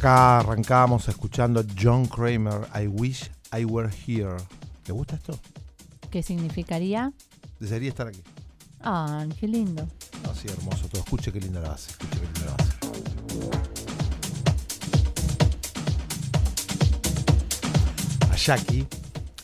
Acá arrancamos escuchando John Kramer, I Wish I Were Here. ¿Te gusta esto? ¿Qué significaría? Desearía estar aquí. Ah, qué lindo. Así hermoso todo. Escuche qué linda la base. Escuche qué linda la base. A Jackie.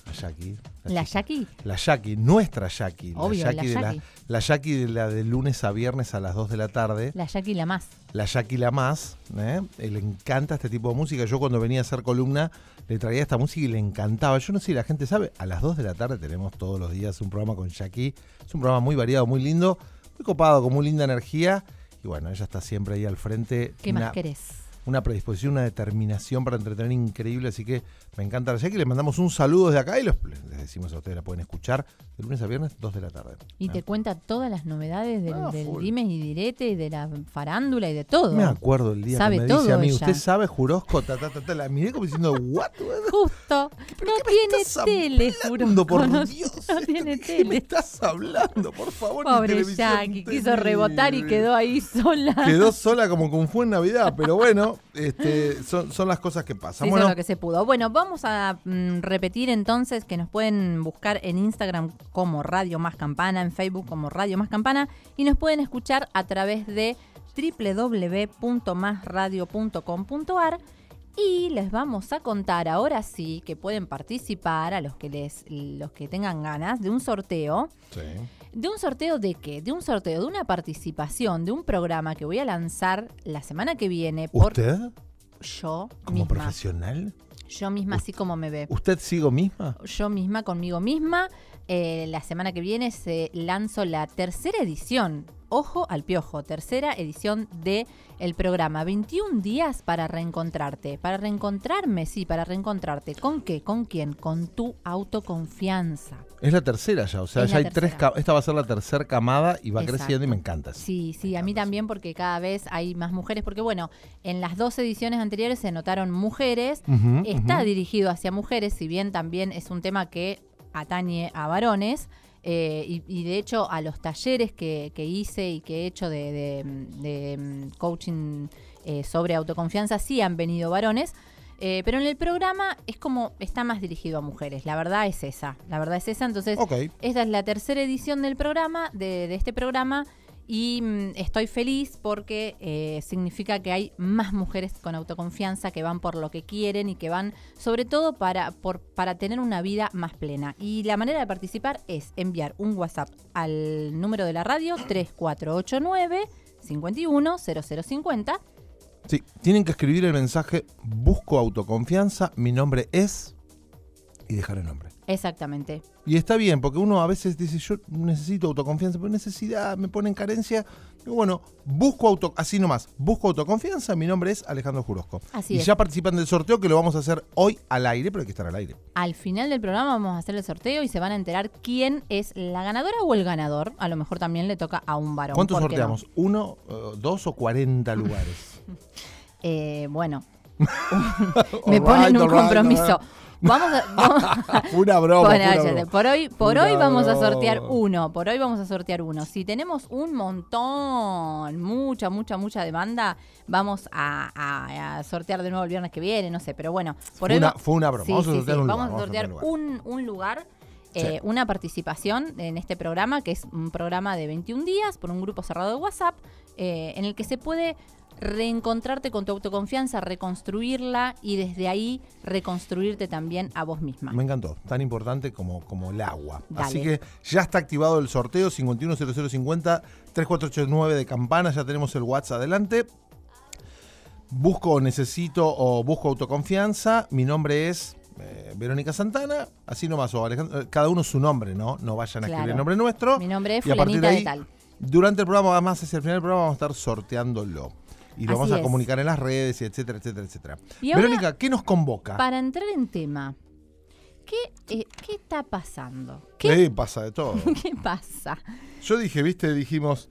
A Jackie. ¿La Jackie? La Jackie, nuestra Jackie. Obvio, la la Jackie, de la, Jackie. la Jackie de la de lunes a viernes a las 2 de la tarde. La Jackie la más. La Jackie la más. ¿eh? Eh, Le encanta este tipo de música. Yo cuando venía a hacer columna le traía esta música y le encantaba. Yo no sé si la gente sabe, a las 2 de la tarde tenemos todos los días un programa con Jackie. Es un programa muy variado, muy lindo, muy copado, con muy linda energía. Y bueno, ella está siempre ahí al frente. ¿Qué una, más querés? Una predisposición, una determinación para entretener increíble. Así que me encanta la Jackie. Le mandamos un saludo desde acá y los- les decimos a ustedes, la pueden escuchar de lunes a viernes, 2 de la tarde. Y ¿eh? te cuenta todas las novedades del, Ah, del dimes y direte y de la farándula y de todo. Me acuerdo el día Sabe que me todo dice a mí, ella. ¿usted sabe Jurosco? Ta, ta, ta, ta. La miré como diciendo, ¿what? Justo. ¿Pero No tiene tele, Jurosco, por no- Dios? no tiene ¿De ¿Qué me tele. estás hablando? Por favor, Pobre Jackie, quiso rebotar y quedó ahí sola. Quedó sola como con fue en Navidad, pero bueno, este, son, son las cosas que pasan. hizo Bueno, lo que se pudo. Bueno, vamos a mm, repetir entonces que nos pueden buscar en Instagram como Radio Más Campana, en Facebook como Radio Más Campana y nos pueden escuchar a través de www.masradio.com.ar y les vamos a contar ahora sí que pueden participar a los que les los que tengan ganas de un sorteo. sí. ¿De un sorteo de qué? De un sorteo de una participación de un programa que voy a lanzar la semana que viene por ¿usted yo como misma. profesional? Yo misma, así como me ve. ¿Usted sigo misma? Yo misma, conmigo misma. Eh, la semana que viene se lanzó la tercera edición. Ojo al piojo, tercera edición de el programa. 21 días para reencontrarte. Para reencontrarme, sí, para reencontrarte. ¿Con qué? ¿Con quién? Con tu autoconfianza. Es la tercera ya, o sea, Es ya hay tres, tercera. ca- esta va a ser la tercera camada y va Exacto. creciendo y me encanta. Sí, sí, a mí también porque cada vez hay más mujeres. Porque bueno, en las dos ediciones anteriores se notaron mujeres. Está dirigido hacia mujeres, si bien también es un tema que atañe a varones. Eh, y, y de hecho a los talleres que, que hice y que he hecho de, de- de, mm, coaching eh, sobre autoconfianza sí han venido varones. eh, pero en el programa es como está más dirigido a mujeres. La verdad es esa. La verdad es esa. Entonces, Ok. esta es la tercera edición del programa, de, de este programa, y mm, estoy feliz porque eh, significa que hay más mujeres con autoconfianza que van por lo que quieren y que van sobre todo para, para tener una vida más plena. Y la manera de participar es enviar un WhatsApp al número de la radio 3489 510050 Sí, tienen que escribir el mensaje busco autoconfianza, mi nombre es y dejar el nombre. Exactamente. Y está bien, porque uno a veces dice, yo necesito autoconfianza, pero necesidad, me pone en carencia. Y bueno, busco auto, así nomás, busco autoconfianza, mi nombre es Alejandro Jurosco. Así y es. ya participan del sorteo que lo vamos a hacer hoy al aire, pero hay que estar al aire. Al final del programa vamos a hacer el sorteo y se van a enterar quién es la ganadora o el ganador. A lo mejor también le toca a un varón. ¿Cuántos ¿por qué no? sorteamos? ¿Uno, eh, dos o cuarenta lugares? Eh, bueno, me ponen right, un right, compromiso. right. Vamos a, vamos- una broma. Bueno, fue una cállate. broma. por hoy, por Una hoy vamos a sortear uno. Por hoy vamos a sortear uno. Si tenemos un montón, mucha, mucha, mucha demanda, vamos a, a- a sortear de nuevo el viernes que viene, no sé, pero bueno. Por Fue hoy una- fue una broma. Sí, Vamos a sí, un vamos lugar, a sortear vamos a sortear un, un lugar. Sí. eh, una participación en este programa, que es un programa de 21 días por un grupo cerrado de WhatsApp, eh, en el que se puede reencontrarte con tu autoconfianza, reconstruirla y desde ahí reconstruirte también a vos misma. Me encantó, tan importante como, como el agua. Dale. Así que ya está activado el sorteo 510050 3489 de campana, ya tenemos el WhatsApp adelante. Busco, necesito o busco autoconfianza. Mi nombre es eh, Verónica Santana, así nomás, o Alejandro, eh, cada uno su nombre, ¿no? No vayan a escribir el nombre nuestro. Mi nombre es Y a partir de de, ahí, tal. Durante el programa, además hacia el final del programa, vamos a estar sorteándolo. Y lo Así vamos a es. comunicar en las redes, etcétera, etcétera, etcétera. Y ahora, Verónica, ¿qué nos convoca? para entrar en tema, ¿qué, eh, ¿qué está pasando? ¿Qué, pasa de todo. ¿Qué pasa? Yo dije, viste, dijimos,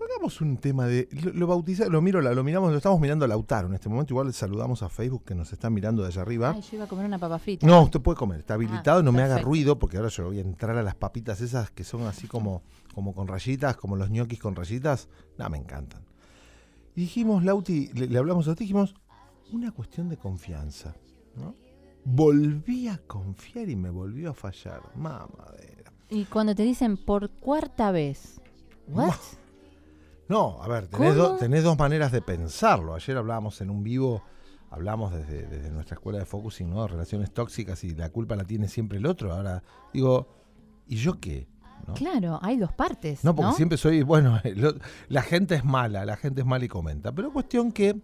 hagamos un tema de. Lo, lo bautiza- lo miro, lo miramos, lo estamos mirando a Lautaro en este momento. Igual saludamos a Facebook que nos están mirando de allá arriba. Ay, yo iba a comer una papa frita. No, usted puede comer, está habilitado, no me haga ruido, porque ahora yo voy a entrar a las papitas esas que son así como, como con rayitas, como los ñoquis con rayitas. No, me encantan. Y dijimos, Lauti, le, le hablamos a ti, dijimos, una cuestión de confianza, ¿no? Volví a confiar y me volvió a fallar. Mamadera. Y cuando te dicen por cuarta vez, ¿what? No, a ver, tenés, do- ¿Cómo? tenés dos maneras de pensarlo. Ayer hablábamos en un vivo, hablamos desde, desde nuestra escuela de focusing, ¿no? Relaciones tóxicas y la culpa la tiene siempre el otro. Ahora, digo, ¿y yo qué? ¿No? Claro, hay dos partes. No, No, porque siempre soy, bueno, la gente es mala, la gente es mala y comenta. Pero cuestión que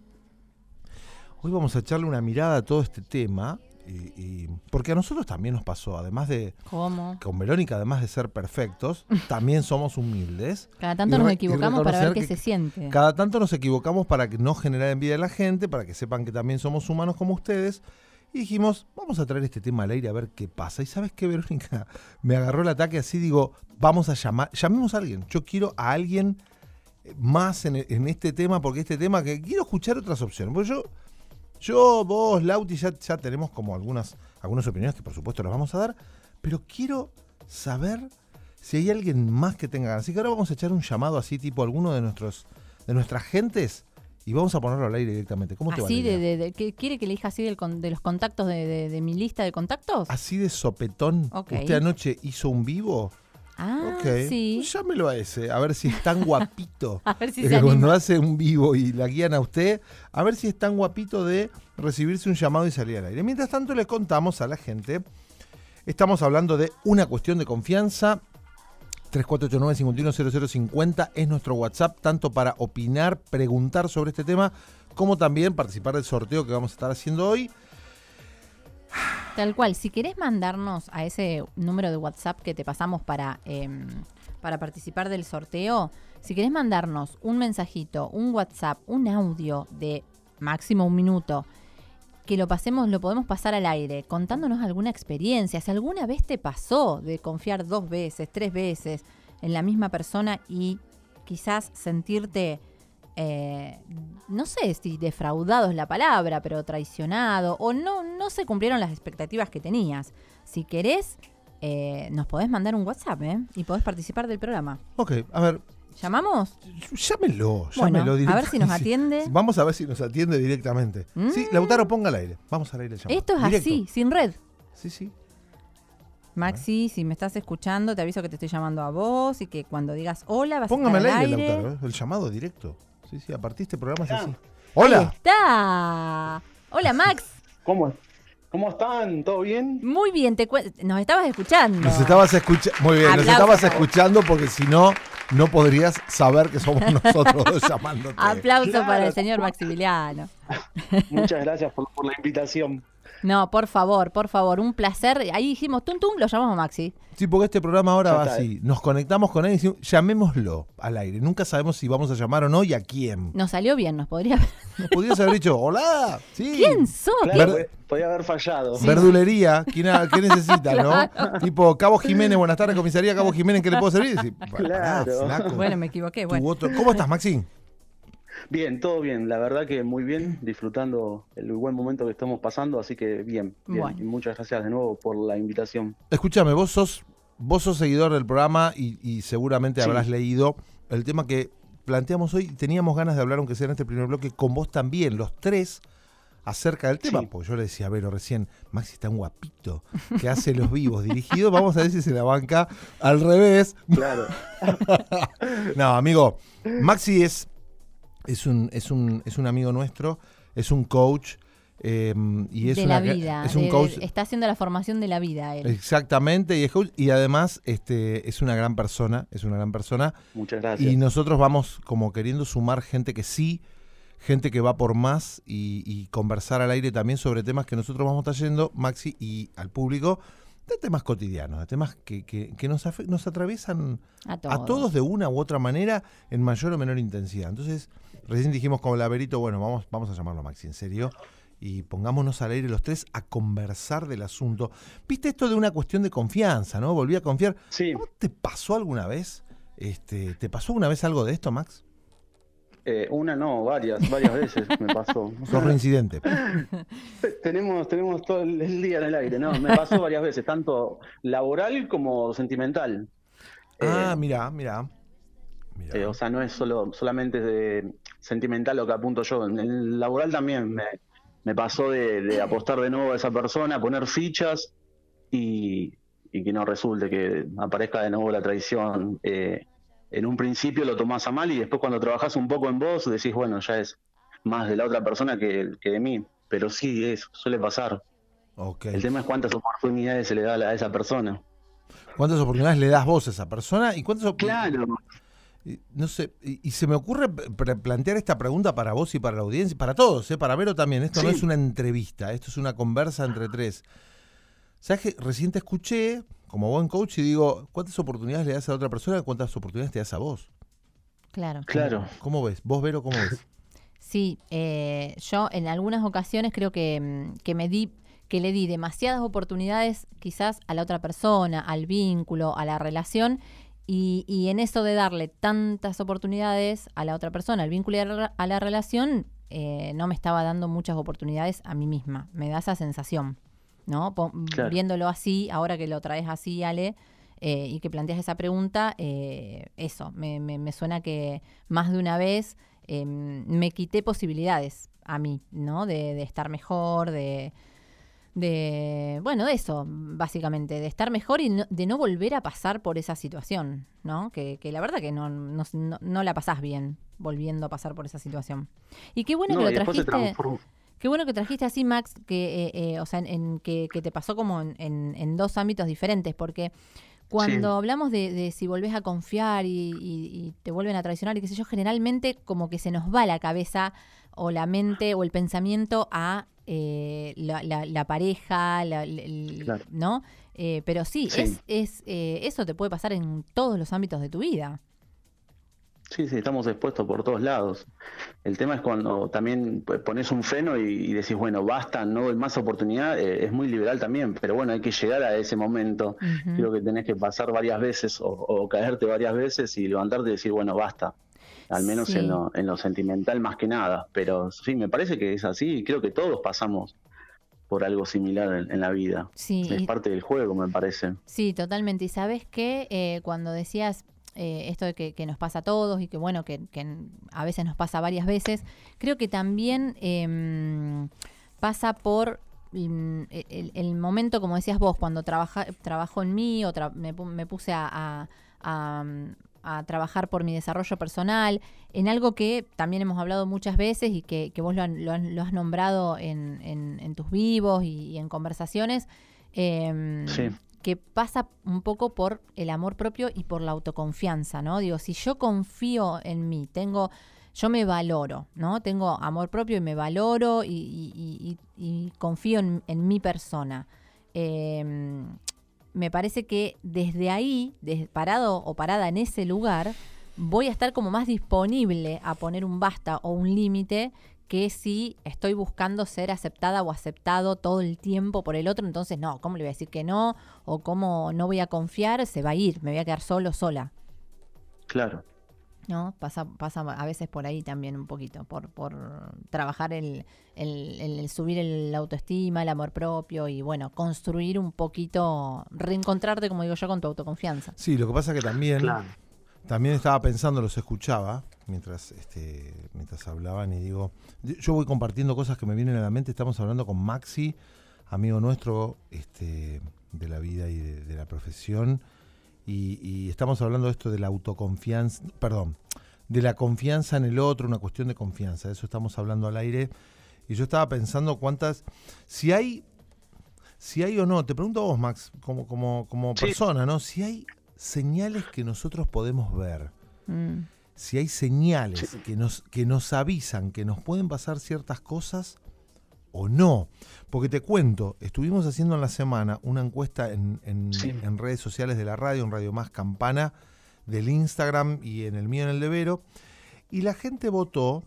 hoy vamos a echarle una mirada a todo este tema, y, y- porque a nosotros también nos pasó, además de, ¿Cómo? con Verónica, además de ser perfectos, también somos humildes. Cada tanto nos equivocamos para ver qué se siente. Cada tanto nos equivocamos para que no generar envidia a la gente, para que sepan que también somos humanos como ustedes. Y dijimos, vamos a traer este tema al aire a ver qué pasa. Y sabes qué, Verónica, me agarró el ataque así, digo, vamos a llamar, llamemos a alguien. Yo quiero a alguien eh, más en, este tema, porque este tema que quiero escuchar otras opciones. Porque yo, yo vos, Lauti, ya, ya tenemos como algunas, algunas opiniones que por supuesto las vamos a dar, pero quiero saber si hay alguien más que tenga ganas. Así que ahora vamos a echar un llamado así, tipo alguno de nuestros, de nuestras gentes, y vamos a ponerlo al aire directamente. ¿Cómo te va? Así de, de, de- ¿qué- ¿Quiere que elija así del con- de los contactos de, mi lista de contactos? Así de sopetón. ¿Usted anoche hizo un vivo? Ah, ok. sí. Llámelo a ese, a ver si es tan guapito. A ver si de se que cuando anima. hace un vivo y la guían a usted, a ver si es tan guapito de recibirse un llamado y salir al aire. Mientras tanto, le contamos a la gente, estamos hablando de una cuestión de confianza. 3489-510050 es nuestro WhatsApp, tanto para opinar, preguntar sobre este tema, como también participar del sorteo que vamos a estar haciendo hoy. Tal cual, si querés mandarnos a ese número de WhatsApp que te pasamos para, em, para participar del sorteo, si querés mandarnos un mensajito, un WhatsApp, un audio de máximo un minuto, que lo pasemos, lo podemos pasar al aire, contándonos alguna experiencia, si alguna vez te pasó de confiar dos veces, tres veces en la misma persona y quizás sentirte eh, no sé si defraudado es la palabra, pero traicionado o no, no se cumplieron las expectativas que tenías. Si querés, eh, nos podés mandar un WhatsApp ¿eh? y podés participar del programa. Ok, a ver, ¿Llamamos? llámelo, Bueno, llámelo a ver si nos atiende. Vamos a ver si nos atiende directamente. Sí, Mm. Lautaro, ponga al aire. Vamos al aire el llamado. Esto es Directo. así, sin red. Sí, sí. Maxi, si me estás escuchando, te aviso que te estoy llamando a vos y que cuando digas hola vas Póngame a al estar aire, al aire. Lautaro, ¿eh? el llamado directo. Sí, sí, a partir de este programa es así. Ahí ¡Hola! está. Hola Max. ¿Cómo, ¿Cómo están? ¿Todo bien? Muy bien, te nos estabas escuchando. Nos estabas escuchando. Muy bien, nos estabas escuchando porque si no, no podrías saber que somos nosotros dos llamándote. Aplauso Claro. para el señor Maximiliano. Muchas gracias por, por la invitación. No, por favor, por favor, un placer. Ahí dijimos, tum tum, lo llamamos a Maxi. Sí, porque este programa ahora va así. Nos conectamos con él y decimos, llamémoslo al aire. Nunca sabemos si vamos a llamar o no y a quién. Nos salió bien, nos podría. Nos podrías haber dicho, hola, sí. ¿Quién sos? Claro, Ver- pod- podía haber fallado. Verdulería, ¿quién, qué necesita, Claro. no? Tipo, Cabo Jiménez, buenas tardes, comisaría Cabo Jiménez, ¿qué le puedo servir? Pará, Claro. flaco, Bueno, me equivoqué. Bueno. otro- ¿Cómo estás, Maxi? Bien, todo bien. La verdad que muy bien, disfrutando el buen momento que estamos pasando, así que bien. bien. Bueno. Y muchas gracias de nuevo por la invitación. Escúchame, vos sos, vos sos seguidor del programa y, y seguramente Sí. habrás leído el tema que planteamos hoy. Teníamos ganas de hablar, aunque sea en este primer bloque, con vos también, los tres, acerca del tema. Sí. Porque yo le decía a Vero recién, Maxi está un guapito, que hace los vivos dirigidos. Vamos a ver si se la banca al revés. Claro. No, amigo, Maxi es, es, un, es, un, es un amigo nuestro, es un coach. eh, y es de una la vida. Es un de- coach está haciendo la formación de la vida él. Exactamente, y, es coach, y además este, es una gran persona, es una gran persona. Muchas gracias. Y nosotros vamos como queriendo sumar gente que sí, gente que va por más y, y conversar al aire también sobre temas que nosotros vamos trayendo, Maxi, y al público, de temas cotidianos, de temas que, que- que nos, afe- nos atraviesan A todos. a todos de una u otra manera en mayor o menor intensidad. Entonces, recién dijimos con Laverito, bueno, vamos, vamos a llamarlo a Maxi, en serio, y pongámonos al aire los tres a conversar del asunto. ¿Viste esto de una cuestión de confianza, no? Volví a confiar. Sí, ¿Cómo te pasó alguna vez? Este, ¿Te pasó alguna vez algo de esto, Max? eh, una no, varias, varias veces me pasó. Sos reincidente. tenemos, tenemos todo el día en el aire, ¿no? Me pasó varias veces, tanto laboral como sentimental. Ah, Eh, mirá, mirá. Mirá. Eh, o sea, no es solo solamente de sentimental lo que apunto yo. En el laboral también me, me pasó de, apostar de nuevo a esa persona, poner fichas y, que no resulte, que aparezca de nuevo la traición. Eh, en un principio lo tomás a mal y después cuando trabajás un poco en vos decís, bueno, ya es más de la otra persona que, de mí. Pero sí, eso suele pasar. El tema es cuántas oportunidades se le da a esa persona. ¿Cuántas oportunidades le das vos a esa persona? ¿Y cuántas Claro. No sé, y, se me ocurre plantear esta pregunta para vos y para la audiencia, para todos, ¿eh? para Vero también. Esto no es una entrevista, esto es una conversa entre tres. ¿Sabes que recién te escuché como buen coach y digo, ¿cuántas oportunidades le das a la otra persona y cuántas oportunidades te das a vos? Claro. Claro. ¿Cómo ves? ¿Vos, Vero, cómo ves? Sí, eh, yo en algunas ocasiones creo que, mm, que me di que le di demasiadas oportunidades quizás a la otra persona, al vínculo, a la relación, y, en eso de darle tantas oportunidades a la otra persona, al vínculo y a la, relación, eh, no me estaba dando muchas oportunidades a mí misma. Me da esa sensación, ¿no? Viéndolo así, ahora que lo traes así, Ale, eh, y que planteas esa pregunta, eh, eso, me, me, suena que más de una vez me quité posibilidades a mí, ¿no? de estar mejor, de, de, bueno, de eso, básicamente, de estar mejor y de no volver a pasar por esa situación, ¿no? Que, que la verdad que no, no, no, la pasás bien volviendo a pasar por esa situación. Y qué bueno que lo trajiste. Qué bueno que trajiste así, Max, que, eh, eh, o sea, en, que, que, te pasó como en, en, dos ámbitos diferentes, porque cuando hablamos de, de, si volvés a confiar y, y, te vuelven a traicionar y qué sé yo, generalmente como que se nos va la cabeza o la mente o el pensamiento a eh, la, pareja, ¿no? Eh, pero sí, es, es eh, eso te puede pasar en todos los ámbitos de tu vida. Sí, sí, estamos expuestos por todos lados. El tema es cuando también pones un freno y, decís, bueno, basta, no doy más oportunidad, es muy liberal también, pero bueno, hay que llegar a ese momento. Creo que tenés que pasar varias veces o, o, caerte varias veces y levantarte y decir, bueno, basta al menos en, lo, en lo sentimental más que nada. Pero sí, me parece que es así creo que todos pasamos por algo similar en, la vida. Sí, es parte del juego, me parece. Sí, totalmente. Y sabes que eh, cuando decías eh, esto de que, nos pasa a todos y que bueno, que, a veces nos pasa varias veces, creo que también em, pasa por mm, el, momento, como decías vos, cuando trabaja, trabajo en mí o me, puse a, a trabajar por mi desarrollo personal, en algo que también hemos hablado muchas veces y que, vos lo, has nombrado en, tus vivos y, en conversaciones, em, que pasa un poco por el amor propio y por la autoconfianza, ¿no? Digo, si yo confío en mí, tengo, yo me valoro, ¿no? Tengo amor propio y me valoro y, confío en, en mi persona. Eh, me parece que desde ahí, parado o parada en ese lugar, voy a estar como más disponible a poner un basta o un límite que si estoy buscando ser aceptada o aceptado todo el tiempo por el otro, entonces no, ¿cómo le voy a decir que no? O cómo no voy a confiar, se va a ir, me voy a quedar solo, sola. Claro. ¿No? Pasa, pasa a veces por ahí también un poquito, por, por trabajar el, el, subir el autoestima, el amor propio y bueno, construir un poquito, reencontrarte, como digo yo, con tu autoconfianza. Sí, lo que pasa que también, también estaba pensando, los escuchaba mientras, este, mientras hablaban y digo, yo voy compartiendo cosas que me vienen a la mente, estamos hablando con Maxi, amigo nuestro este, de la vida y de la profesión y, estamos hablando de esto de la autoconfianza, perdón, de la confianza en el otro, una cuestión de confianza, de eso estamos hablando al aire. Y yo estaba pensando cuántas, si hay, si hay o no, te pregunto a vos, Max, como, como, como persona, ¿no? Si hay señales que nosotros podemos ver, mm. si hay señales que, nos, que nos avisan que nos pueden pasar ciertas cosas o no. Porque te cuento, estuvimos haciendo en la semana una encuesta en, en, redes sociales de la radio, en Radio Más Campana, del Instagram y en el mío en el de Vero, y la gente votó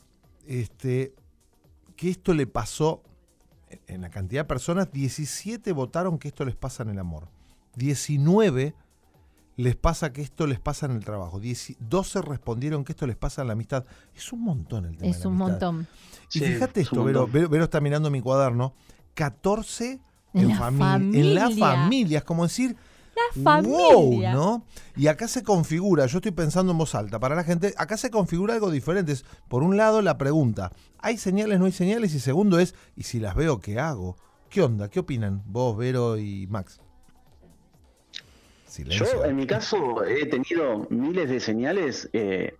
este, que esto le pasó, en la cantidad de personas, 17 votaron que esto les pasa en el amor. 19 les pasa que esto les pasa en el trabajo. 12 respondieron que esto les pasa en la amistad. Es un montón el tema. Es un montón. Y fíjate esto, Vero, Vero, está mirando mi cuaderno. 14 en, familia. En la familia. Es como decir, La familia. ¿no? Y acá se configura, yo estoy pensando en voz alta, para la gente, acá se configura algo diferente. Es, por un lado, la pregunta, ¿hay señales, no hay señales? Y segundo es, ¿y si las veo, qué hago? ¿Qué onda? ¿Qué opinan vos, Vero y Max? Silencio. Yo, en mi caso, he tenido miles de señales eh,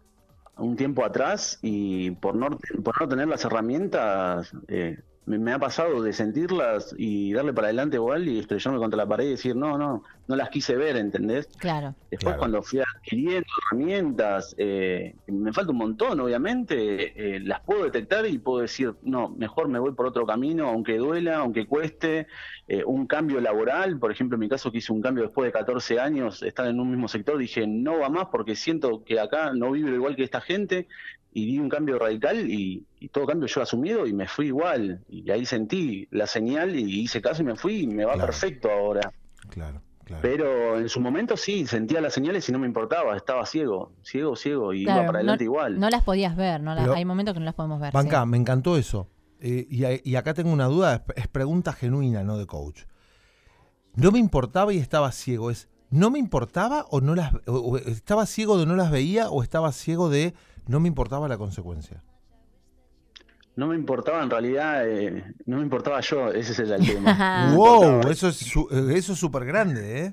un tiempo atrás y por no, por no tener las herramientas... Eh, me, ha pasado de sentirlas y darle para adelante igual y estrellarme contra la pared y decir, no, no, no las quise ver, ¿entendés? Claro. Después cuando fui adquiriendo herramientas, eh, me falta un montón, obviamente, eh, las puedo detectar y puedo decir, no, mejor me voy por otro camino, aunque duela, aunque cueste, eh, un cambio laboral, por ejemplo, en mi caso que hice un cambio después de 14 años, estar en un mismo sector, dije, no va más porque siento que acá no vivo igual que esta gente y di un cambio radical y, todo cambio yo asumido y me fui igual. Y ahí sentí la señal y hice caso y me fui y me va perfecto ahora. Claro, claro. Pero en su momento sí, sentía las señales y no me importaba, estaba ciego, ciego, ciego y iba para adelante igual. No las podías ver, no hay momentos que no las podemos ver. Banca, me encantó eso. Eh, y, acá tengo una duda, es, pregunta genuina, no de coach. No me importaba y estaba ciego. Es, ¿No me importaba o no las estaba ciego de no las veía o estaba ciego de no me importaba la consecuencia. No me importaba en realidad, eh, no me importaba yo, ese es el tema. wow, eso es eh, eso es súper grande, ¿eh?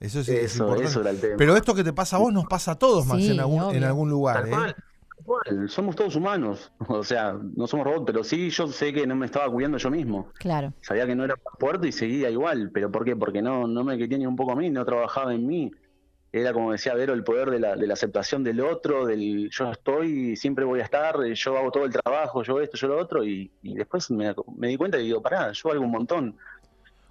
Eso, es, eso, era el tema. Pero esto que te pasa a vos nos pasa a todos, Max, en, algún, en algún lugar. ¿eh? somos todos humanos, o sea, no somos robots, pero sí yo sé que no me estaba cuidando yo mismo. Claro. Sabía que no era puerto y seguía igual, pero ¿por qué? Porque no, no me quería ni un poco a mí, no trabajaba en mí era como decía Vero, el poder de la, de la aceptación del otro, del yo estoy, siempre voy a estar, yo hago todo el trabajo, yo esto, yo lo otro, y, después me, di cuenta y digo, pará, yo hago un montón.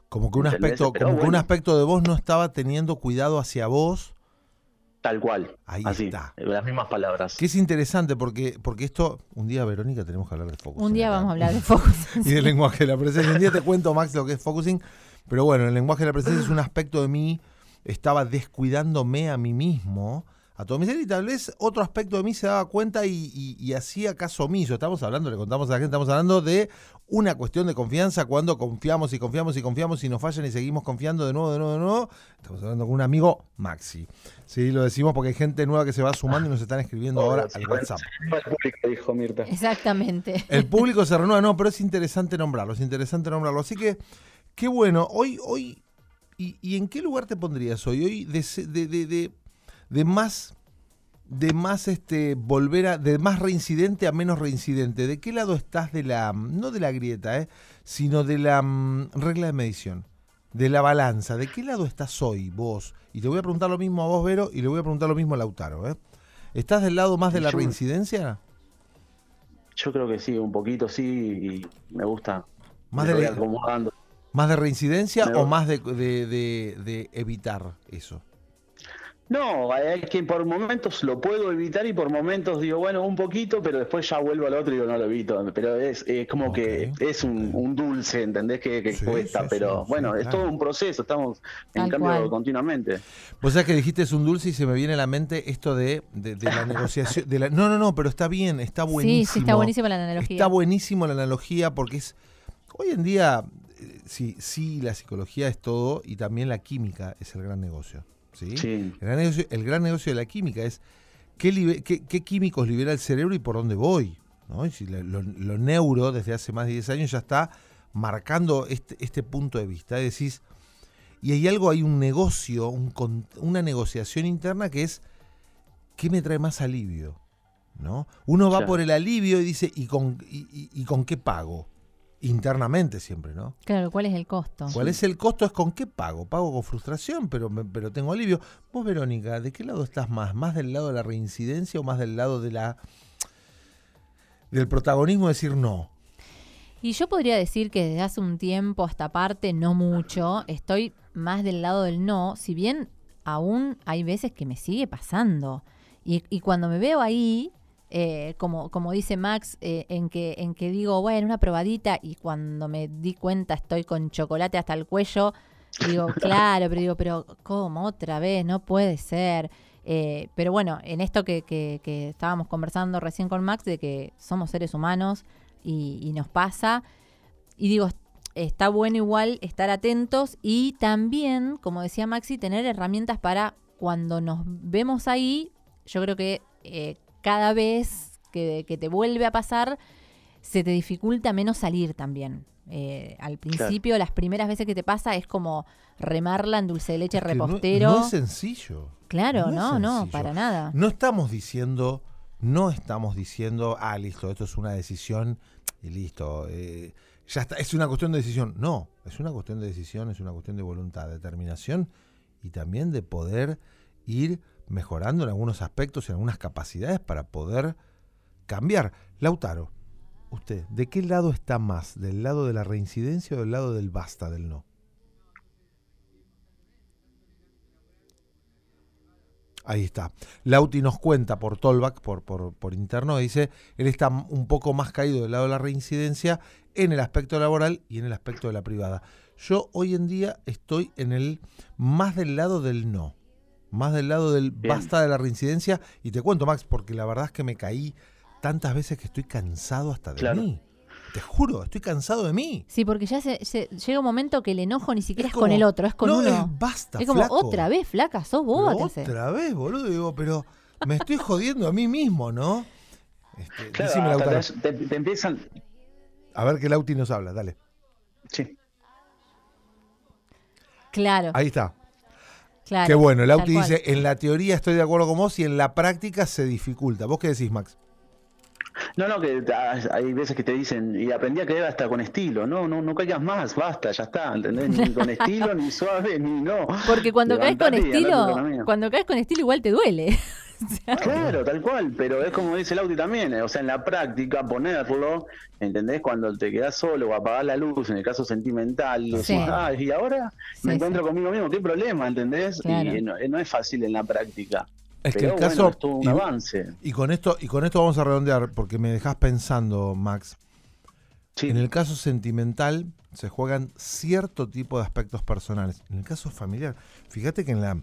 Como que un aspecto, como que un aspecto de vos no estaba teniendo cuidado hacia vos. Tal cual. Ahí así, está. Las mismas palabras. Que es interesante porque, porque esto, un día, Verónica, tenemos que hablar de focusing. Un día vamos a hablar de focusing. y del lenguaje de la presencia. Un día te cuento, Max, lo que es focusing. Pero bueno, el lenguaje de la presencia es un aspecto de mí estaba descuidándome a mí mismo, a todo mi ser, y tal vez otro aspecto de mí se daba cuenta y, hacía caso omiso. Estamos hablando, le contamos a la gente, estamos hablando de una cuestión de confianza cuando confiamos y confiamos y confiamos y nos fallan y seguimos confiando de nuevo, de nuevo, de nuevo. Estamos hablando con un amigo Maxi. Sí, lo decimos porque hay gente nueva que se va sumando y nos están escribiendo ahora al WhatsApp. dijo Mirta. Exactamente. El público se renueva, no, pero es interesante nombrarlo, es interesante nombrarlo. Así que, qué bueno. Hoy, hoy ¿Y, en qué lugar te pondrías hoy? Hoy de, de, de, más de más este volver a de más reincidente a menos reincidente. ¿De qué lado estás de la no de la grieta, eh, sino de la mm, regla de medición, de la balanza? ¿De qué lado estás hoy vos? Y te voy a preguntar lo mismo a vos, Vero, y le voy a preguntar lo mismo a Lautaro, ¿eh? ¿Estás del lado más de la reincidencia? Yo creo que sí, un poquito sí, y me gusta. Más de, acomodando. ¿Más de reincidencia o más de, de, evitar eso? No, hay que por momentos lo puedo evitar y por momentos digo, bueno, un poquito, pero después ya vuelvo al otro y digo, no lo evito. Pero es, como que es un, dulce, ¿entendés? Que, cuesta, pero bueno, es todo un proceso, estamos en cambio continuamente. Vos sabés que dijiste es un dulce y se me viene a la mente esto de, la negociación. De la, no, no, no, pero está bien, está buenísimo. Sí, sí, está buenísima la analogía. Está buenísimo la analogía porque es. Hoy en día sí, sí, la psicología es todo y también la química es el gran negocio. ¿sí? El, gran negocio, de la química es qué, qué, químicos libera el cerebro y por dónde voy. ¿no? Y si lo, neuro desde hace más de 10 años ya está marcando este, este punto de vista. Decís, y hay algo, hay un negocio, una negociación interna que es ¿qué me trae más alivio? ¿no? Uno va por el alivio y dice, ¿y con, y con qué pago? Internamente siempre, ¿no? Claro, ¿cuál es el costo? ¿Cuál es el costo? Es con qué pago. Pago con frustración, pero, pero tengo alivio. Vos, Verónica, ¿de qué lado estás más? ¿Más del lado de la reincidencia o más del lado de la del protagonismo decir no? Y yo podría decir que desde hace un tiempo hasta parte, no mucho, estoy más del lado del no, si bien aún hay veces que me sigue pasando. Y, y cuando me veo ahí, eh, como, como dice Max, eh, en, que, en que digo, bueno, una probadita y cuando me di cuenta estoy con chocolate hasta el cuello, digo, claro, pero digo, pero ¿cómo otra vez? No puede ser. Eh, pero bueno, en esto que, que, que, estábamos conversando recién con Max, de que somos seres humanos y, y nos pasa, y digo, está bueno igual estar atentos y también, como decía Maxi, tener herramientas para cuando nos vemos ahí, yo creo que eh, cada vez que, que te vuelve a pasar, se te dificulta menos salir también. Eh, al principio, las primeras veces que te pasa es como remarla en dulce de leche Es que repostero. No, no es sencillo. claro, no no, para nada. No estamos diciendo, no estamos diciendo, ah, listo, esto es una decisión y listo. eh, ya está, es una cuestión de decisión. No, es una cuestión de decisión, es una cuestión de voluntad, determinación y también de poder ir mejorando en algunos aspectos, en algunas capacidades para poder cambiar. Lautaro, usted, ¿de qué lado está más? ¿Del lado de la reincidencia o del lado del basta, del no? Ahí está. Lauti nos cuenta por Tolbach, por, por, por interno, dice, él está un poco más caído del lado de la reincidencia en el aspecto laboral y en el aspecto de la privada. Yo hoy en día estoy en el más del lado del no, más del lado del Bien. basta de la reincidencia. Y te cuento, Max, porque la verdad es que me caí tantas veces que estoy cansado hasta de Claro. mí. Te juro, estoy cansado de mí. Sí, porque ya se, se- llega un momento que el enojo ni siquiera es, como, con el otro, es con no, uno. es basta, Es como, flaco. otra vez, flaca, sos hace. otra vez, boludo. Digo, pero me estoy jodiendo a mí mismo, ¿no? Este, Claro, Lautaro. te, te empiezan. A ver qué Lauti nos habla, dale. Sí. Claro, Ahí está. Claro. Qué bueno. Lauti dice, en la teoría estoy de acuerdo con vos y en la práctica se dificulta. ¿Vos qué decís, Max? No, no, que hay veces que te dicen, y aprendí a querer hasta con estilo. No, no, no caigas más, basta, ya está, ¿entendés? Ni con estilo, ni suave, ni no. Porque cuando caes con estilo, cuando caes con estilo igual te duele. Claro, tal cual, pero es como dice Lauti también, eh, o sea, en la práctica ponerlo, ¿entendés? Cuando te quedas solo o apagás la luz, en el caso sentimental, decís, Sí. ah, y ahora Sí, me sí. encuentro conmigo mismo, ¿qué problema, ¿entendés? Claro. Y no, eh, no es fácil en la práctica. Es que el bueno, caso... es todo un y- avance. Y con esto, y con esto vamos a redondear, porque me dejás pensando, Max. Sí. En el caso sentimental se juegan cierto tipo de aspectos personales. En el caso familiar, fíjate que en la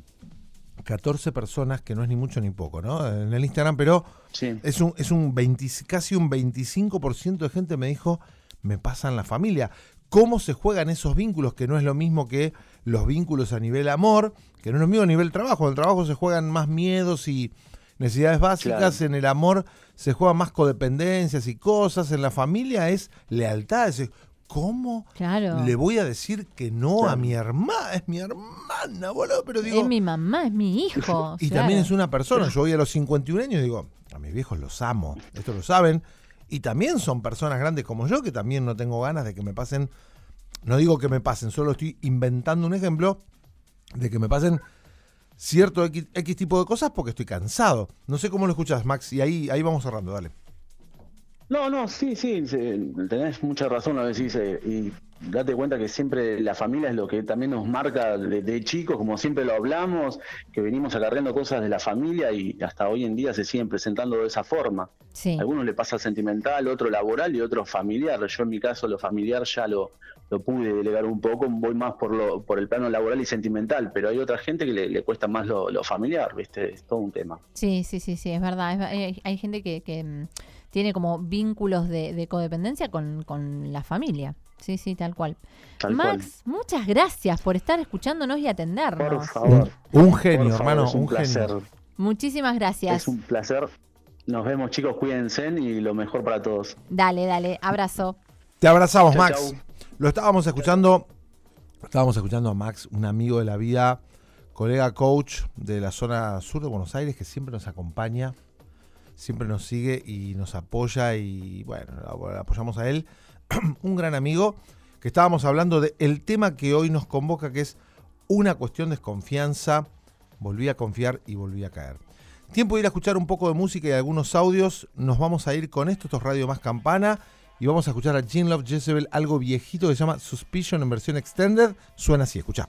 14 personas, que no es ni mucho ni poco, ¿no? En el Instagram, pero Sí. es un, es un 20 casi un 25% de gente me dijo, me pasa en la familia. ¿Cómo se juegan esos vínculos? Que no es lo mismo que los vínculos a nivel amor, que no es lo mismo a nivel trabajo. En el trabajo se juegan más miedos y necesidades básicas, Claro. en el amor se juegan más codependencias y cosas, en la familia es lealtad. ¿Cómo Claro. le voy a decir que no a mi hermana? Es mi hermana, boludo. Pero digo, es mi mamá, es mi hijo. y claro. también es una persona. Yo voy a los 51 años y digo, a mis viejos los amo, esto lo saben. Y también son personas grandes como yo que también no tengo ganas de que me pasen. No digo que me pasen, solo estoy inventando un ejemplo de que me pasen cierto X, X tipo de cosas porque estoy cansado. No sé cómo lo escuchas, Max, y ahí, ahí vamos cerrando, dale. No, no, sí, sí, tenés mucha razón lo que decís. eh, y date cuenta que siempre la familia es lo que también nos marca de, de chicos, como siempre lo hablamos, que venimos acarreando cosas de la familia y hasta hoy en día se siguen presentando de esa forma. Sí. A algunos le pasa sentimental, otro laboral y otro familiar. Yo en mi caso lo familiar ya lo, lo pude delegar un poco, voy más por lo por el plano laboral y sentimental, pero hay otra gente que le, le cuesta más lo, lo familiar, ¿viste? Es todo un tema. Sí, sí, sí, sí, es verdad. Es- hay, hay gente que, que, mm, tiene como vínculos de, de codependencia con, con la familia. Sí, sí, tal cual. Tal Max, muchas gracias por estar escuchándonos y atendernos. Por favor. Un genio, favor, hermano, es un, un placer. genio. Muchísimas gracias. Es un placer. Nos vemos, chicos. Cuídense y lo mejor para todos. Dale, dale, abrazo. Te abrazamos, Chau, Max. chau. Lo estábamos escuchando. Estábamos escuchando a Max, un amigo de la vida, colega coach de la zona sur de Buenos Aires, que siempre nos acompaña, siempre nos sigue y nos apoya. Y bueno, apoyamos a él. un gran amigo que estábamos hablando del el tema que hoy nos convoca, que es una cuestión de desconfianza. Volví a confiar y volví a caer. Tiempo de ir a escuchar un poco de música y algunos audios. Nos vamos a ir con esto, esto es Radio Más Campana. Y vamos a escuchar a Jean Love Jezebel, algo viejito que se llama Suspicion en versión extended. Suena así, escucha.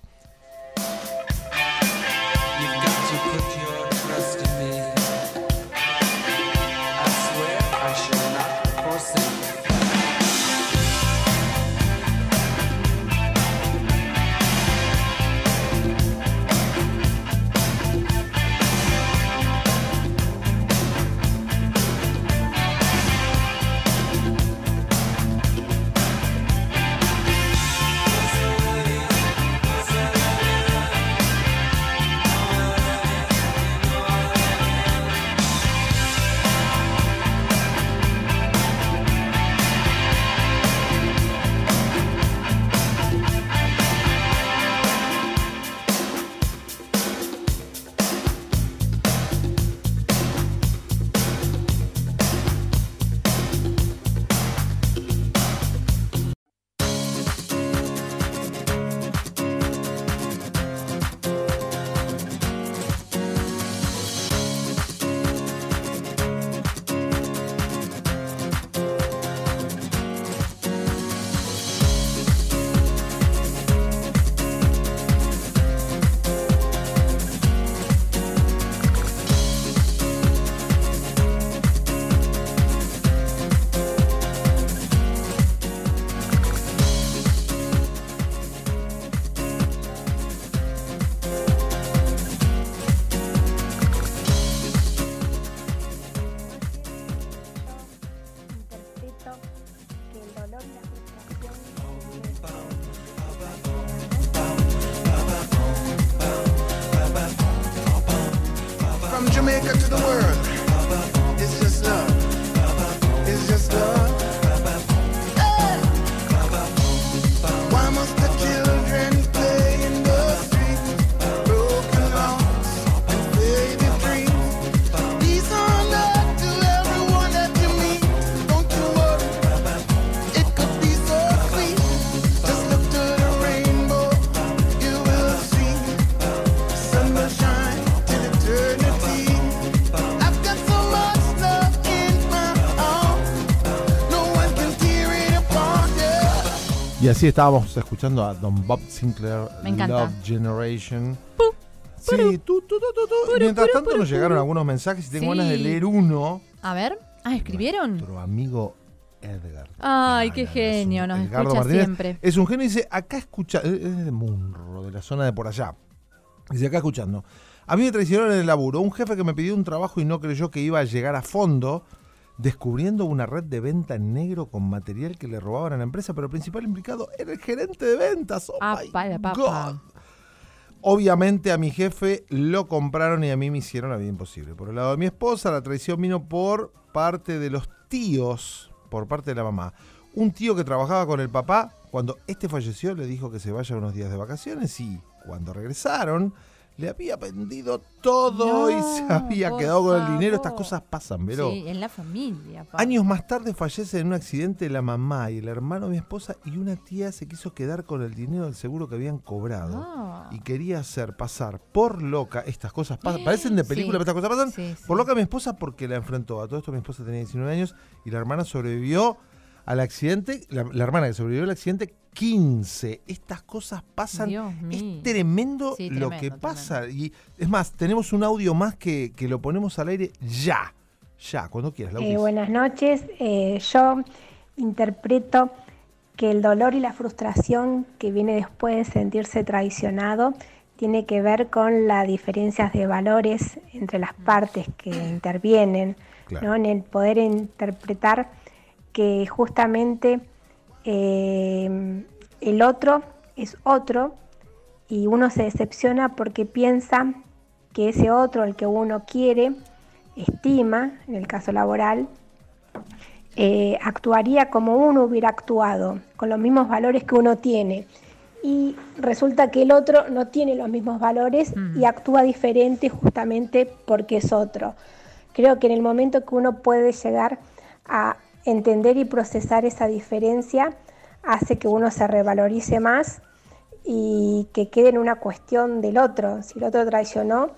Y así estábamos escuchando a Don Bob Sinclair, Me encanta. Love Generation. Sí, tú, tú, tú, tú, tú. Mientras tanto nos llegaron algunos mensajes y tengo Sí. ganas de leer uno. A ver. Ah, ¿escribieron? Nuestro amigo Edgar. Ay, qué genio, es nos escucha siempre. Es un genio y dice, acá escucha, es de Munro, de la zona de por allá. Dice, acá escuchando. A mí me traicionaron en el laburo. Un jefe que me pidió un trabajo y no creyó que iba a llegar a fondo, descubriendo una red de venta en negro con material que le robaban a la empresa, pero el principal implicado era el gerente de ventas. Oh my la papa. God. Obviamente a mi jefe lo compraron y a mí me hicieron la vida imposible. Por el lado de mi esposa, la traición vino por parte de los tíos, por parte de la mamá. Un tío que trabajaba con el papá, cuando este falleció, le dijo que se vaya unos días de vacaciones y cuando regresaron, le había vendido todo y se había quedado con el dinero. Estas cosas pasan, pero... Sí, en la familia. pa. Años más tarde fallece en un accidente la mamá y el hermano de mi esposa y una tía se quiso quedar con el dinero del seguro que habían cobrado Ah. y quería hacer pasar por loca, estas cosas pasan, parecen de película, Sí. pero estas cosas pasan, Sí, sí. por loca a mi esposa porque la enfrentó. A todo esto mi esposa tenía 19 años y la hermana sobrevivió al accidente, la, la hermana que sobrevivió al accidente, 15. Estas cosas pasan. Dios mío. Es tremendo Sí, lo tremendo, que pasa. Y es más, tenemos un audio más que, que lo ponemos al aire ya. Ya, cuando quieras. Eh, Lautis. buenas noches. Eh, yo interpreto que el dolor y la frustración que viene después de sentirse traicionado tiene que ver con las diferencias de valores entre las partes que intervienen, Claro. ¿no? en el poder interpretar que justamente eh, el otro es otro y uno se decepciona porque piensa que ese otro, el que uno quiere, estima, en el caso laboral, eh, actuaría como uno hubiera actuado, con los mismos valores que uno tiene. Y resulta que el otro no tiene los mismos valores y actúa diferente justamente porque es otro. Creo que en el momento que uno puede llegar a entender y procesar esa diferencia, hace que uno se revalorice más y que quede en una cuestión del otro. Si el otro traicionó,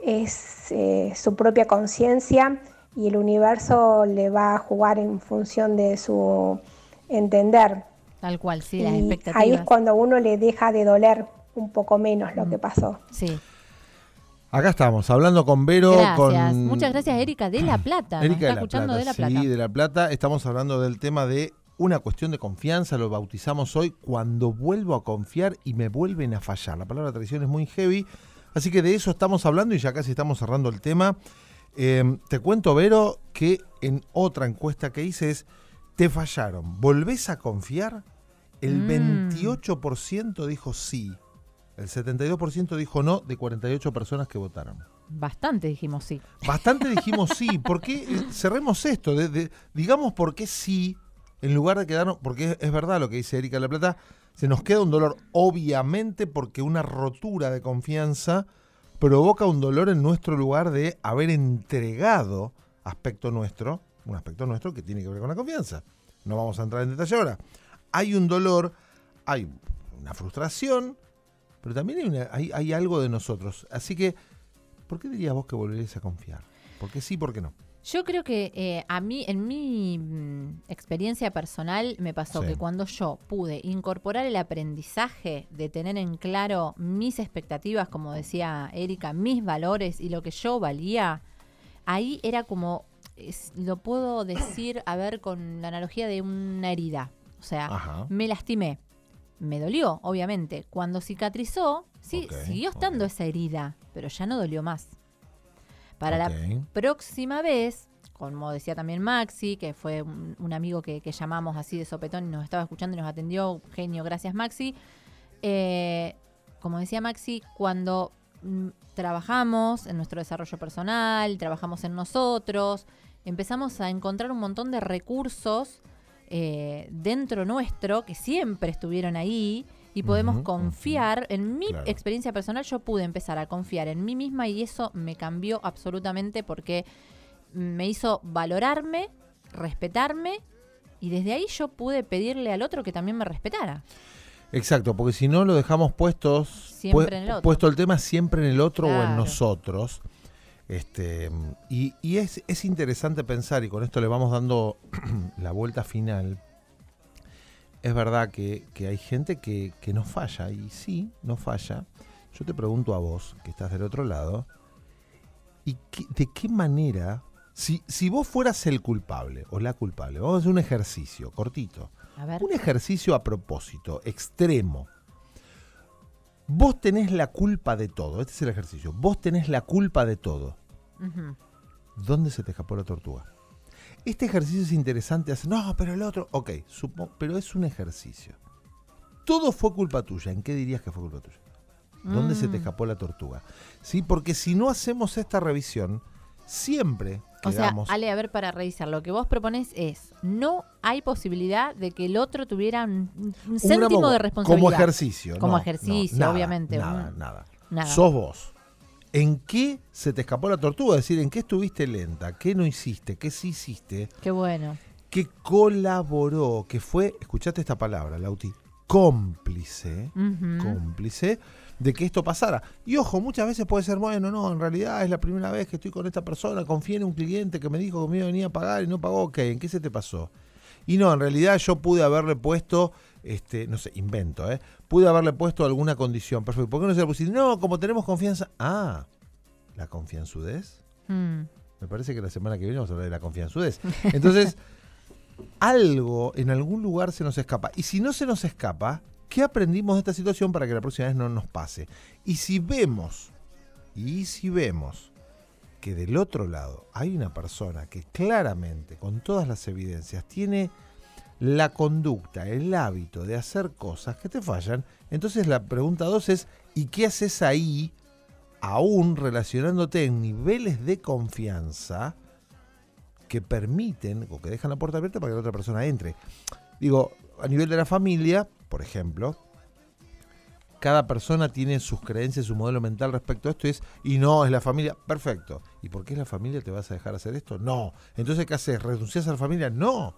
es eh, su propia conciencia y el universo le va a jugar en función de su entender. Tal cual, sí, las y expectativas. ahí es cuando a uno le deja de doler un poco menos lo que pasó. Sí. Acá estamos, hablando con Vero. Gracias. Con... Muchas gracias, Erika de La Plata. Nos Erika está de la escuchando Plata. de La Plata. Sí, de La Plata. Estamos hablando del tema de una cuestión de confianza, lo bautizamos hoy, cuando vuelvo a confiar y me vuelven a fallar. La palabra traición es muy heavy, así que de eso estamos hablando y ya casi estamos cerrando el tema. Eh, te cuento, Vero, que en otra encuesta que hice es, te fallaron, ¿volvés a confiar? El Mm. 28% dijo sí, el 72% dijo no de 48 personas que votaron. Bastante dijimos sí. Bastante dijimos sí. ¿Por qué? Eh, Cerremos esto. de- de- digamos por qué sí, en lugar de quedarnos. Porque es, es verdad lo que dice Erika La Plata. Se nos queda un dolor, obviamente, porque una rotura de confianza provoca un dolor en nuestro lugar de haber entregado aspecto nuestro, un aspecto nuestro que tiene que ver con la confianza. No vamos a entrar en detalle ahora. Hay un dolor, hay una frustración, pero también hay, una- hay- hay algo de nosotros. Así que, ¿por qué dirías vos que volverías a confiar? ¿Por qué sí, por qué no? Yo creo que eh, a mí, en mi mm, experiencia personal, me pasó Sí. que cuando yo pude incorporar el aprendizaje de tener en claro mis expectativas, como decía Erika, mis valores y lo que yo valía, ahí era como, es- lo puedo decir, a ver, con la analogía de una herida. O sea, Ajá. me lastimé. Me dolió, obviamente. Cuando cicatrizó, sí, siguió estando esa herida, pero ya no dolió más. Para la próxima vez, como decía también Maxi, que fue un, un amigo que, que llamamos así de sopetón y nos estaba escuchando y nos atendió, genio, gracias Maxi. Eh, como decía Maxi, cuando mm, trabajamos en nuestro desarrollo personal, trabajamos en nosotros, empezamos a encontrar un montón de recursos eh, dentro nuestro que siempre estuvieron ahí y podemos confiar. En mi Claro. experiencia personal yo pude empezar a confiar en mí misma y eso me cambió absolutamente porque me hizo valorarme, respetarme y desde ahí yo pude pedirle al otro que también me respetara. Exacto, porque si no lo dejamos puestos, Siempre pu- en el otro. puesto el tema siempre en el otro o en nosotros. Este, y y es, es interesante pensar, y con esto le vamos dando la vuelta final, es verdad que, que hay gente que, que no falla, y sí, no falla. Yo te pregunto a vos, que estás del otro lado, ¿y qué- de qué manera, si, si vos fueras el culpable o la culpable, vamos a hacer un ejercicio cortito, A ver. un ejercicio a propósito, extremo. Vos tenés la culpa de todo, este es el ejercicio, vos tenés la culpa de todo. ¿Dónde se te escapó la tortuga? Este ejercicio es interesante. Hace, no, pero el otro. Ok, supo- pero es un ejercicio. Todo fue culpa tuya. ¿En qué dirías que fue culpa tuya? ¿Dónde se te Mm. escapó la tortuga? ¿Sí? Porque si no hacemos esta revisión, siempre O sea. Ale, a ver, para revisar, lo que vos propones es, no hay posibilidad de que el otro tuviera un, céntimo mo- de responsabilidad. Como ejercicio. Como no, ejercicio, no, nada, obviamente, Nada, un- nada. Nada. Sos vos. ¿En qué se te escapó la tortuga? Es decir, ¿en qué estuviste lenta? ¿Qué no hiciste? ¿Qué sí hiciste? Qué bueno. que colaboró, que fue, escuchate esta palabra, Lauti, cómplice, cómplice de que esto pasara. Y ojo, muchas veces puede ser, bueno, no, en realidad es la primera vez que estoy con esta persona, confié en un cliente que me dijo que me iba a venir a pagar y no pagó, ok, ¿en qué se te pasó? Y no, en realidad yo pude haberle puesto, este, no sé, invento, ¿eh? Pude haberle puesto alguna condición, perfecto. ¿Por qué no se la pusiste? No, como tenemos confianza. Ah, la confianzudez. Mm. Me parece que la semana que viene vamos a hablar de la confianzudez. Entonces, algo en algún lugar se nos escapa. Y si no se nos escapa, ¿qué aprendimos de esta situación para que la próxima vez no nos pase? Y si vemos, y si vemos que del otro lado hay una persona que claramente, con todas las evidencias, tiene la conducta, el hábito de hacer cosas que te fallan, entonces la pregunta dos es, ¿y qué haces ahí? aún relacionándote en niveles de confianza que permiten o que dejan la puerta abierta para que la otra persona entre. Digo, a nivel de la familia, por ejemplo, cada persona tiene sus creencias, su modelo mental respecto a esto y es, y no, es la familia, perfecto. ¿Y por qué es la familia? ¿Te vas a dejar hacer esto? No. Entonces, ¿qué haces? ¿Renuncias a la familia? No.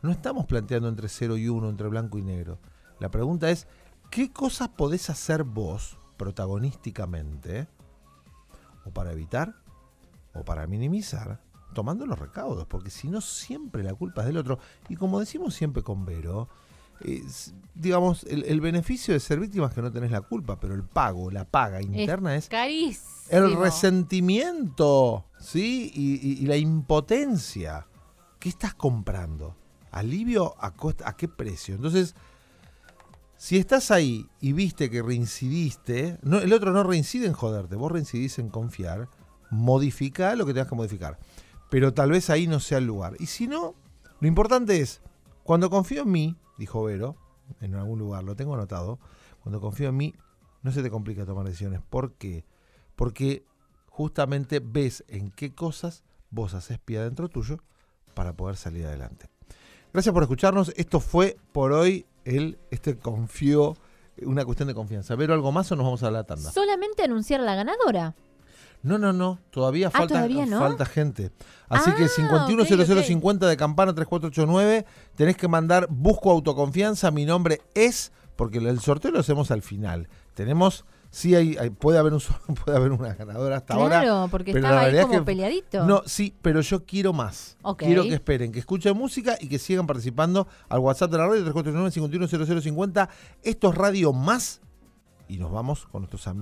No estamos planteando entre 0 y 1, entre blanco y negro. La pregunta es, ¿qué cosas podés hacer vos protagonísticamente o para evitar o para minimizar tomando los recaudos? Porque si no, siempre la culpa es del otro. Y como decimos siempre con Vero, es, digamos, el, el beneficio de ser víctima es que no tenés la culpa, pero el pago, la paga interna es Carísimo. el resentimiento, ¿sí? Y, y- y la impotencia. ¿Qué estás comprando? ¿Alivio a, costa, a qué precio? Entonces, si estás ahí y viste que reincidiste, no, el otro no reincide en joderte, vos reincidís en confiar, modifica lo que tengas que modificar. Pero tal vez ahí no sea el lugar. Y si no, lo importante es, cuando confío en mí, dijo Vero, en algún lugar, lo tengo anotado, cuando confío en mí, no se te complica tomar decisiones. ¿Por qué? Porque justamente ves en qué cosas vos haces pie adentro tuyo para poder salir adelante. Gracias por escucharnos. Esto fue por hoy el este confío, una cuestión de confianza. ¿Vero algo más o nos vamos a la tanda? Solamente anunciar a la ganadora. No, no, no. Todavía Ah, falta, ¿todavía no? falta gente. Así que Ah, 510050 de campana 3489. Tenés que mandar busco autoconfianza. Mi nombre es, porque el sorteo lo hacemos al final. Tenemos, sí, hay, hay- puede, haber un, puede haber una ganadora hasta ahora. Claro, porque pero estaba la ahí realidad es como que- peleadito. No, sí, pero yo quiero más. Quiero que esperen, que escuchen música y que sigan participando al WhatsApp de la radio 3489 510050. Esto es Radio Más y nos vamos con nuestros amigos.